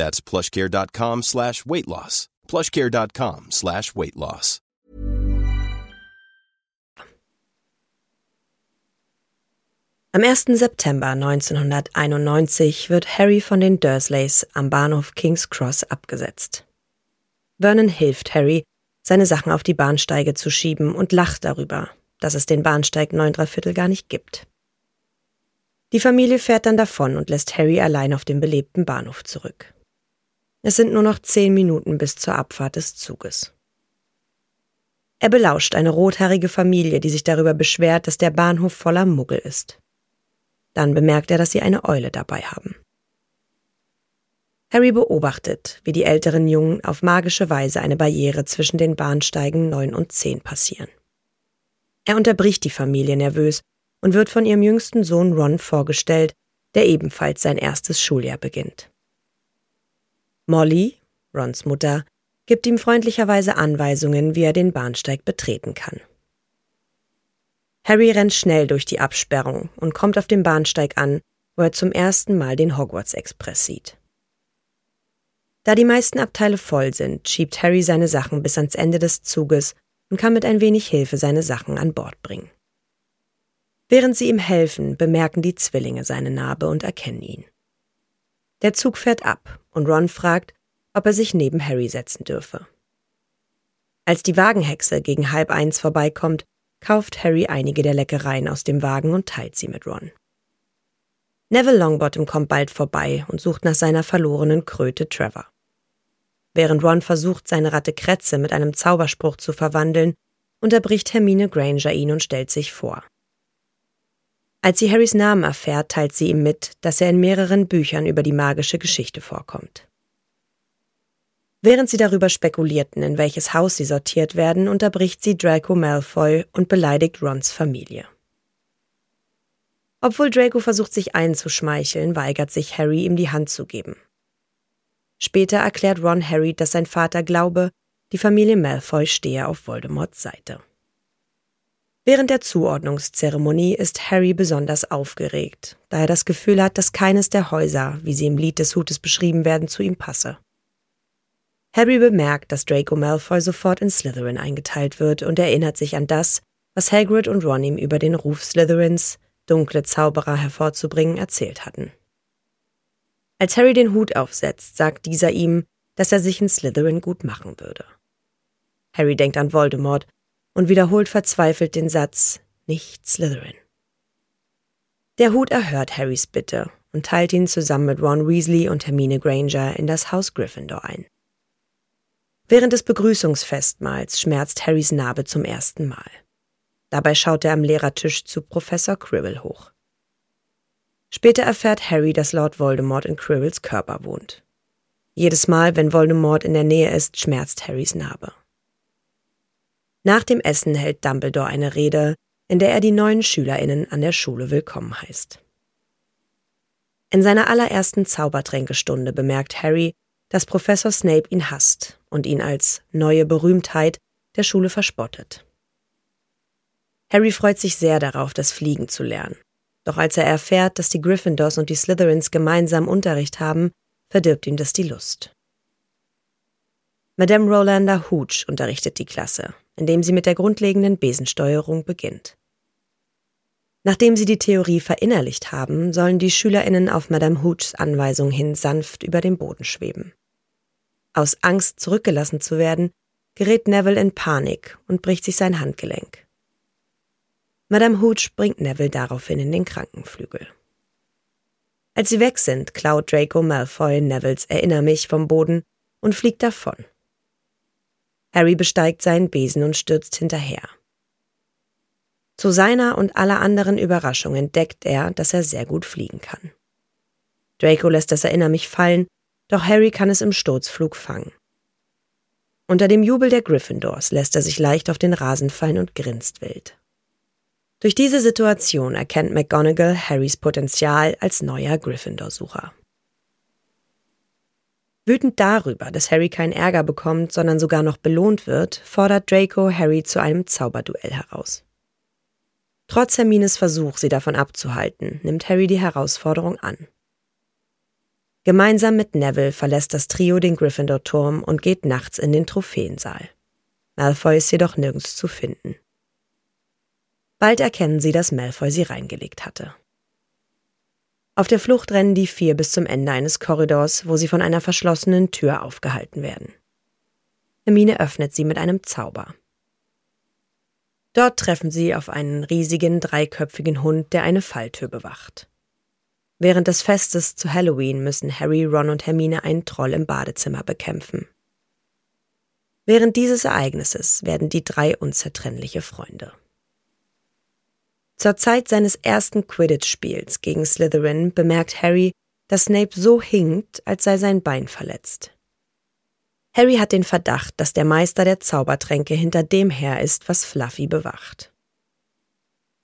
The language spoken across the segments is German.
That's plushcare.com slash weight loss. plushcare.com slash weight loss. Am 1. September 1991 wird Harry von den Dursleys am Bahnhof King's Cross abgesetzt. Vernon hilft Harry, seine Sachen auf die Bahnsteige zu schieben und lacht darüber, dass es den Bahnsteig 9 Viertel gar nicht gibt. Die Familie fährt dann davon und lässt Harry allein auf dem belebten Bahnhof zurück. Es sind nur noch zehn Minuten bis zur Abfahrt des Zuges. Er belauscht eine rothaarige Familie, die sich darüber beschwert, dass der Bahnhof voller Muggel ist. Dann bemerkt er, dass sie eine Eule dabei haben. Harry beobachtet, wie die älteren Jungen auf magische Weise eine Barriere zwischen den Bahnsteigen 9 und 10 passieren. Er unterbricht die Familie nervös und wird von ihrem jüngsten Sohn Ron vorgestellt, der ebenfalls sein erstes Schuljahr beginnt. Molly, Rons Mutter, gibt ihm freundlicherweise Anweisungen, wie er den Bahnsteig betreten kann. Harry rennt schnell durch die Absperrung und kommt auf dem Bahnsteig an, wo er zum ersten Mal den Hogwarts Express sieht. Da die meisten Abteile voll sind, schiebt Harry seine Sachen bis ans Ende des Zuges und kann mit ein wenig Hilfe seine Sachen an Bord bringen. Während sie ihm helfen, bemerken die Zwillinge seine Narbe und erkennen ihn. Der Zug fährt ab und Ron fragt, ob er sich neben Harry setzen dürfe. Als die Wagenhexe gegen halb eins vorbeikommt, kauft Harry einige der Leckereien aus dem Wagen und teilt sie mit Ron. Neville Longbottom kommt bald vorbei und sucht nach seiner verlorenen Kröte Trevor. Während Ron versucht, seine Ratte Kretze mit einem Zauberspruch zu verwandeln, unterbricht Hermine Granger ihn und stellt sich vor. Als sie Harrys Namen erfährt, teilt sie ihm mit, dass er in mehreren Büchern über die magische Geschichte vorkommt. Während sie darüber spekulierten, in welches Haus sie sortiert werden, unterbricht sie Draco Malfoy und beleidigt Rons Familie. Obwohl Draco versucht, sich einzuschmeicheln, weigert sich Harry, ihm die Hand zu geben. Später erklärt Ron Harry, dass sein Vater glaube, die Familie Malfoy stehe auf Voldemorts Seite. Während der Zuordnungszeremonie ist Harry besonders aufgeregt, da er das Gefühl hat, dass keines der Häuser, wie sie im Lied des Hutes beschrieben werden, zu ihm passe. Harry bemerkt, dass Draco Malfoy sofort in Slytherin eingeteilt wird und erinnert sich an das, was Hagrid und Ron ihm über den Ruf Slytherins, dunkle Zauberer hervorzubringen, erzählt hatten. Als Harry den Hut aufsetzt, sagt dieser ihm, dass er sich in Slytherin gut machen würde. Harry denkt an Voldemort und wiederholt verzweifelt den Satz Nicht Slytherin. Der Hut erhört Harrys Bitte und teilt ihn zusammen mit Ron Weasley und Hermine Granger in das Haus Gryffindor ein. Während des Begrüßungsfestmahls schmerzt Harrys Narbe zum ersten Mal. Dabei schaut er am Lehrertisch zu Professor Quirrell hoch. Später erfährt Harry, dass Lord Voldemort in Quirrells Körper wohnt. Jedes Mal, wenn Voldemort in der Nähe ist, schmerzt Harrys Narbe. Nach dem Essen hält Dumbledore eine Rede, in der er die neuen SchülerInnen an der Schule willkommen heißt. In seiner allerersten Zaubertränkestunde bemerkt Harry, dass Professor Snape ihn hasst und ihn als neue Berühmtheit der Schule verspottet. Harry freut sich sehr darauf, das Fliegen zu lernen. Doch als er erfährt, dass die Gryffindors und die Slytherins gemeinsam Unterricht haben, verdirbt ihm das die Lust. Madame Rolander Hooch unterrichtet die Klasse, indem sie mit der grundlegenden Besensteuerung beginnt. Nachdem sie die Theorie verinnerlicht haben, sollen die SchülerInnen auf Madame Hoochs Anweisung hin sanft über dem Boden schweben. Aus Angst, zurückgelassen zu werden, gerät Neville in Panik und bricht sich sein Handgelenk. Madame Hooch bringt Neville daraufhin in den Krankenflügel. Als sie weg sind, klaut Draco Malfoy Nevilles Erinner mich vom Boden und fliegt davon. Harry besteigt seinen Besen und stürzt hinterher. Zu seiner und aller anderen Überraschung entdeckt er, dass er sehr gut fliegen kann. Draco lässt das Erinner mich fallen, Doch Harry kann es im Sturzflug fangen. Unter dem Jubel der Gryffindors lässt er sich leicht auf den Rasen fallen und grinst wild. Durch diese Situation erkennt McGonagall Harrys Potenzial als neuer Gryffindor-Sucher. Wütend darüber, dass Harry keinen Ärger bekommt, sondern sogar noch belohnt wird, fordert Draco Harry zu einem Zauberduell heraus. Trotz Hermines Versuch, sie davon abzuhalten, nimmt Harry die Herausforderung an. Gemeinsam mit Neville verlässt das Trio den Gryffindor-Turm und geht nachts in den Trophäensaal. Malfoy ist jedoch nirgends zu finden. Bald erkennen sie, dass Malfoy sie reingelegt hatte. Auf der Flucht rennen die vier bis zum Ende eines Korridors, wo sie von einer verschlossenen Tür aufgehalten werden. Hermine öffnet sie mit einem Zauber. Dort treffen sie auf einen riesigen, dreiköpfigen Hund, der eine Falltür bewacht. Während des Festes zu Halloween müssen Harry, Ron und Hermine einen Troll im Badezimmer bekämpfen. Während dieses Ereignisses werden die drei unzertrennliche Freunde. Zur Zeit seines ersten Quidditch-Spiels gegen Slytherin bemerkt Harry, dass Snape so hinkt, als sei sein Bein verletzt. Harry hat den Verdacht, dass der Meister der Zaubertränke hinter dem her ist, was Fluffy bewacht.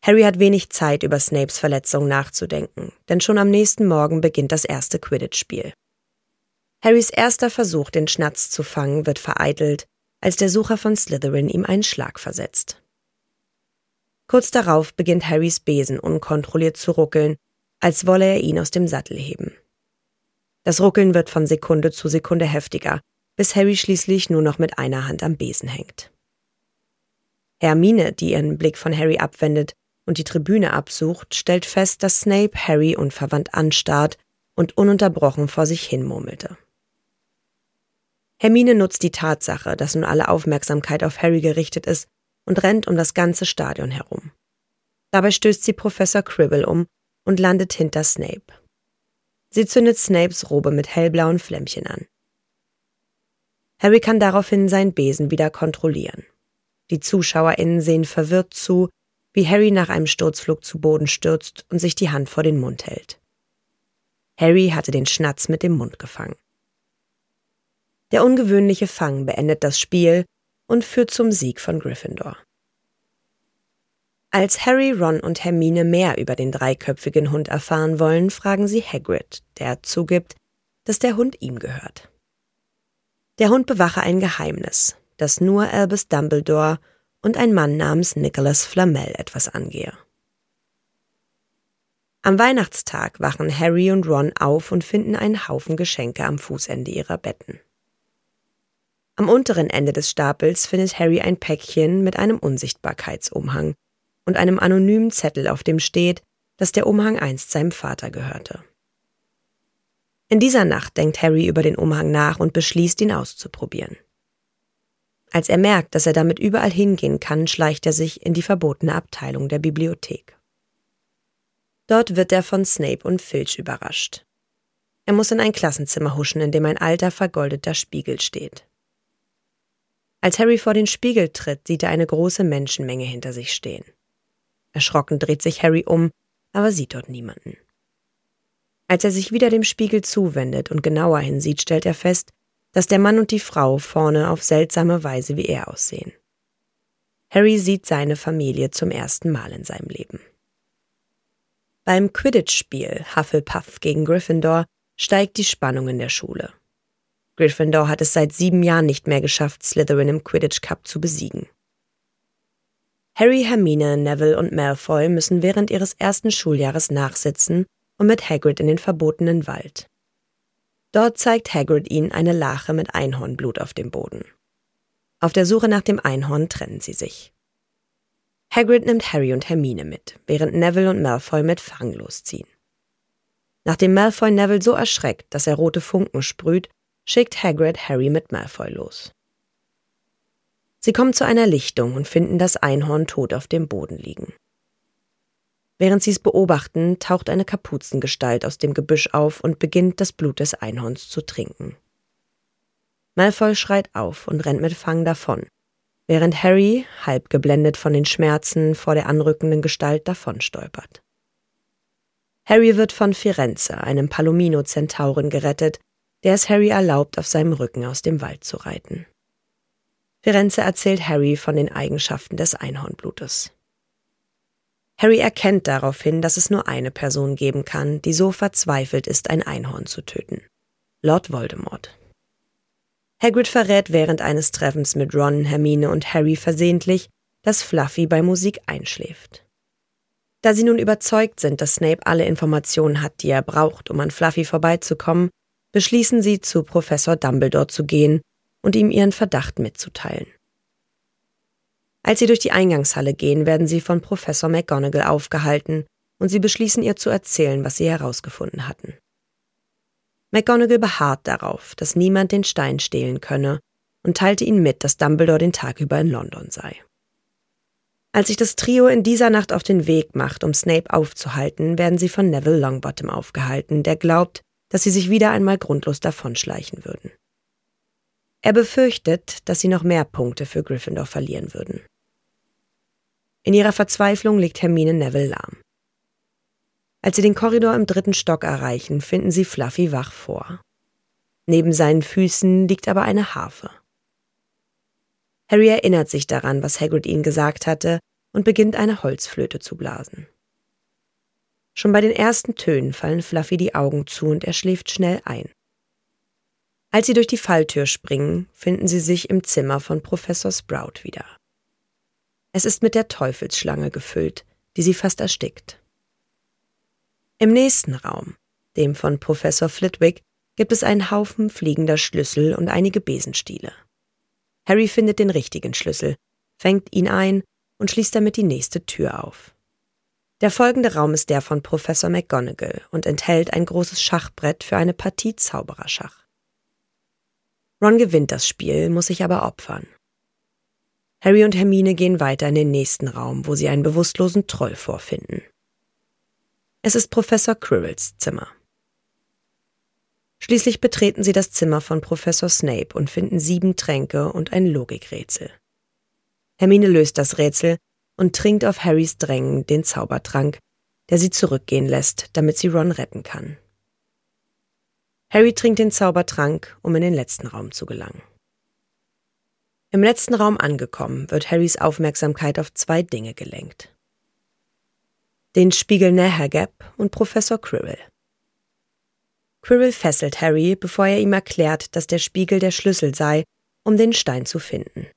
Harry hat wenig Zeit, über Snapes Verletzung nachzudenken, denn schon am nächsten Morgen beginnt das erste Quidditch-Spiel. Harrys erster Versuch, den Schnatz zu fangen, wird vereitelt, als der Sucher von Slytherin ihm einen Schlag versetzt. Kurz darauf beginnt Harrys Besen unkontrolliert zu ruckeln, als wolle er ihn aus dem Sattel heben. Das Ruckeln wird von Sekunde zu Sekunde heftiger, bis Harry schließlich nur noch mit einer Hand am Besen hängt. Hermine, die ihren Blick von Harry abwendet und die Tribüne absucht, stellt fest, dass Snape Harry unverwandt anstarrt und ununterbrochen vor sich hin murmelte. Hermine nutzt die Tatsache, dass nun alle Aufmerksamkeit auf Harry gerichtet ist, und rennt um das ganze Stadion herum. Dabei stößt sie Professor Cribble um und landet hinter Snape. Sie zündet Snapes Robe mit hellblauen Flämmchen an. Harry kann daraufhin seinen Besen wieder kontrollieren. Die ZuschauerInnen sehen verwirrt zu, wie Harry nach einem Sturzflug zu Boden stürzt und sich die Hand vor den Mund hält. Harry hatte den Schnatz mit dem Mund gefangen. Der ungewöhnliche Fang beendet das Spiel und führt zum Sieg von Gryffindor. Als Harry, Ron und Hermine mehr über den dreiköpfigen Hund erfahren wollen, fragen sie Hagrid, der zugibt, dass der Hund ihm gehört. Der Hund bewache ein Geheimnis, das nur Albus Dumbledore und ein Mann namens Nicholas Flamel etwas angehe. Am Weihnachtstag wachen Harry und Ron auf und finden einen Haufen Geschenke am Fußende ihrer Betten. Am unteren Ende des Stapels findet Harry ein Päckchen mit einem Unsichtbarkeitsumhang und einem anonymen Zettel, auf dem steht, dass der Umhang einst seinem Vater gehörte. In dieser Nacht denkt Harry über den Umhang nach und beschließt, ihn auszuprobieren. Als er merkt, dass er damit überall hingehen kann, schleicht er sich in die verbotene Abteilung der Bibliothek. Dort wird er von Snape und Filch überrascht. Er muss in ein Klassenzimmer huschen, in dem ein alter, vergoldeter Spiegel steht. Als Harry vor den Spiegel tritt, sieht er eine große Menschenmenge hinter sich stehen. Erschrocken dreht sich Harry um, aber sieht dort niemanden. Als er sich wieder dem Spiegel zuwendet und genauer hinsieht, stellt er fest, dass der Mann und die Frau vorne auf seltsame Weise wie er aussehen. Harry sieht seine Familie zum ersten Mal in seinem Leben. Beim Quidditch-Spiel Hufflepuff gegen Gryffindor steigt die Spannung in der Schule. Gryffindor hat es seit sieben Jahren nicht mehr geschafft, Slytherin im Quidditch Cup zu besiegen. Harry, Hermine, Neville und Malfoy müssen während ihres ersten Schuljahres nachsitzen und mit Hagrid in den verbotenen Wald. Dort zeigt Hagrid ihnen eine Lache mit Einhornblut auf dem Boden. Auf der Suche nach dem Einhorn trennen sie sich. Hagrid nimmt Harry und Hermine mit, während Neville und Malfoy mit Fang losziehen. Nachdem Malfoy Neville so erschreckt, dass er rote Funken sprüht, schickt Hagrid Harry mit Malfoy los. Sie kommen zu einer Lichtung und finden das Einhorn tot auf dem Boden liegen. Während sie es beobachten, taucht eine Kapuzengestalt aus dem Gebüsch auf und beginnt das Blut des Einhorns zu trinken. Malfoy schreit auf und rennt mit Fang davon, während Harry, halb geblendet von den Schmerzen vor der anrückenden Gestalt, davonstolpert. Harry wird von Firenze, einem Palomino-Zentauren, gerettet, der es Harry erlaubt, auf seinem Rücken aus dem Wald zu reiten. Firenze erzählt Harry von den Eigenschaften des Einhornblutes. Harry erkennt daraufhin, dass es nur eine Person geben kann, die so verzweifelt ist, ein Einhorn zu töten. Lord Voldemort. Hagrid verrät während eines Treffens mit Ron, Hermine und Harry versehentlich, dass Fluffy bei Musik einschläft. Da sie nun überzeugt sind, dass Snape alle Informationen hat, die er braucht, um an Fluffy vorbeizukommen, beschließen sie, zu Professor Dumbledore zu gehen und ihm ihren Verdacht mitzuteilen. Als sie durch die Eingangshalle gehen, werden sie von Professor McGonagall aufgehalten und sie beschließen ihr zu erzählen, was sie herausgefunden hatten. McGonagall beharrt darauf, dass niemand den Stein stehlen könne und teilte ihnen mit, dass Dumbledore den Tag über in London sei. Als sich das Trio in dieser Nacht auf den Weg macht, um Snape aufzuhalten, werden sie von Neville Longbottom aufgehalten, der glaubt, dass sie sich wieder einmal grundlos davonschleichen würden. Er befürchtet, dass sie noch mehr Punkte für Gryffindor verlieren würden. In ihrer Verzweiflung legt Hermine Neville lahm. Als sie den Korridor im dritten Stock erreichen, finden sie Fluffy wach vor. Neben seinen Füßen liegt aber eine Harfe. Harry erinnert sich daran, was Hagrid ihnen gesagt hatte, und beginnt eine Holzflöte zu blasen. Schon bei den ersten Tönen fallen Fluffy die Augen zu und er schläft schnell ein. Als sie durch die Falltür springen, finden sie sich im Zimmer von Professor Sprout wieder. Es ist mit der Teufelsschlange gefüllt, die sie fast erstickt. Im nächsten Raum, dem von Professor Flitwick, gibt es einen Haufen fliegender Schlüssel und einige Besenstiele. Harry findet den richtigen Schlüssel, fängt ihn ein und schließt damit die nächste Tür auf. Der folgende Raum ist der von Professor McGonagall und enthält ein großes Schachbrett für eine Partie Zaubererschach. Ron gewinnt das Spiel, muss sich aber opfern. Harry und Hermine gehen weiter in den nächsten Raum, wo sie einen bewusstlosen Troll vorfinden. Es ist Professor Quirrells Zimmer. Schließlich betreten sie das Zimmer von Professor Snape und finden sieben Tränke und ein Logikrätsel. Hermine löst das Rätsel und trinkt auf Harrys Drängen den Zaubertrank, der sie zurückgehen lässt, damit sie Ron retten kann. Harry trinkt den Zaubertrank, um in den letzten Raum zu gelangen. Im letzten Raum angekommen, wird Harrys Aufmerksamkeit auf zwei Dinge gelenkt. Den Spiegel Nehagab und Professor Quirrell. Quirrell fesselt Harry, bevor er ihm erklärt, dass der Spiegel der Schlüssel sei, um den Stein zu finden.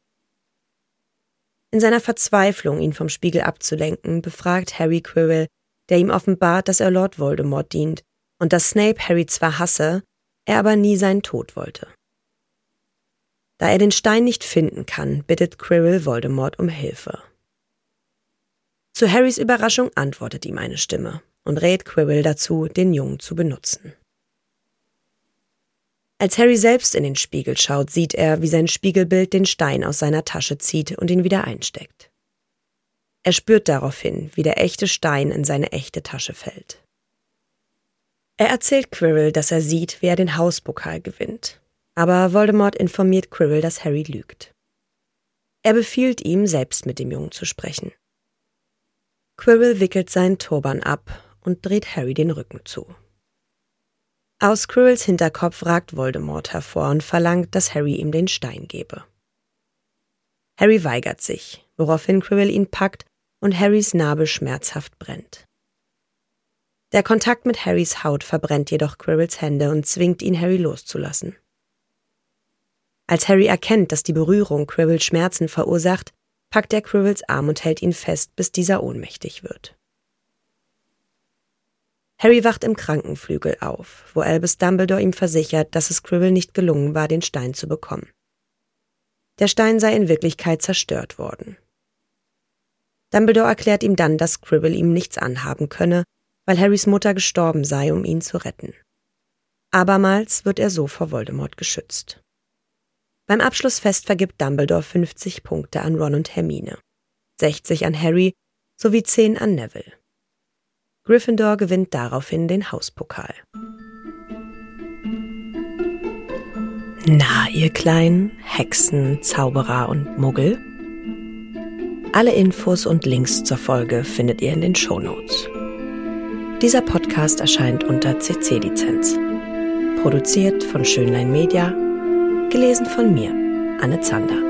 In seiner Verzweiflung, ihn vom Spiegel abzulenken, befragt Harry Quirrell, der ihm offenbart, dass er Lord Voldemort dient und dass Snape Harry zwar hasse, er aber nie seinen Tod wollte. Da er den Stein nicht finden kann, bittet Quirrell Voldemort um Hilfe. Zu Harrys Überraschung antwortet ihm eine Stimme und rät Quirrell dazu, den Jungen zu benutzen. Als Harry selbst in den Spiegel schaut, sieht er, wie sein Spiegelbild den Stein aus seiner Tasche zieht und ihn wieder einsteckt. Er spürt daraufhin, wie der echte Stein in seine echte Tasche fällt. Er erzählt Quirrell, dass er sieht, wie er den Hauspokal gewinnt. Aber Voldemort informiert Quirrell, dass Harry lügt. Er befiehlt ihm, selbst mit dem Jungen zu sprechen. Quirrell wickelt seinen Turban ab und dreht Harry den Rücken zu. Aus Quirrells Hinterkopf ragt Voldemort hervor und verlangt, dass Harry ihm den Stein gebe. Harry weigert sich, woraufhin Quirrell ihn packt und Harrys Narbe schmerzhaft brennt. Der Kontakt mit Harrys Haut verbrennt jedoch Quirrells Hände und zwingt ihn, Harry loszulassen. Als Harry erkennt, dass die Berührung Quirrell Schmerzen verursacht, packt er Quirrells Arm und hält ihn fest, bis dieser ohnmächtig wird. Harry wacht im Krankenflügel auf, wo Albus Dumbledore ihm versichert, dass es Quirrell nicht gelungen war, den Stein zu bekommen. Der Stein sei in Wirklichkeit zerstört worden. Dumbledore erklärt ihm dann, dass Quirrell ihm nichts anhaben könne weil Harrys Mutter gestorben sei, um ihn zu retten. Abermals wird er so vor Voldemort geschützt. Beim Abschlussfest vergibt Dumbledore 50 Punkte an Ron und Hermine, 60 an Harry sowie 10 an Neville. Gryffindor gewinnt daraufhin den Hauspokal. Na, ihr kleinen Hexen, Zauberer und Muggel? Alle Infos und Links zur Folge findet ihr in den Shownotes. Dieser Podcast erscheint unter CC-Lizenz. Produziert von Schönlein Media. Gelesen von mir, Anne Zander.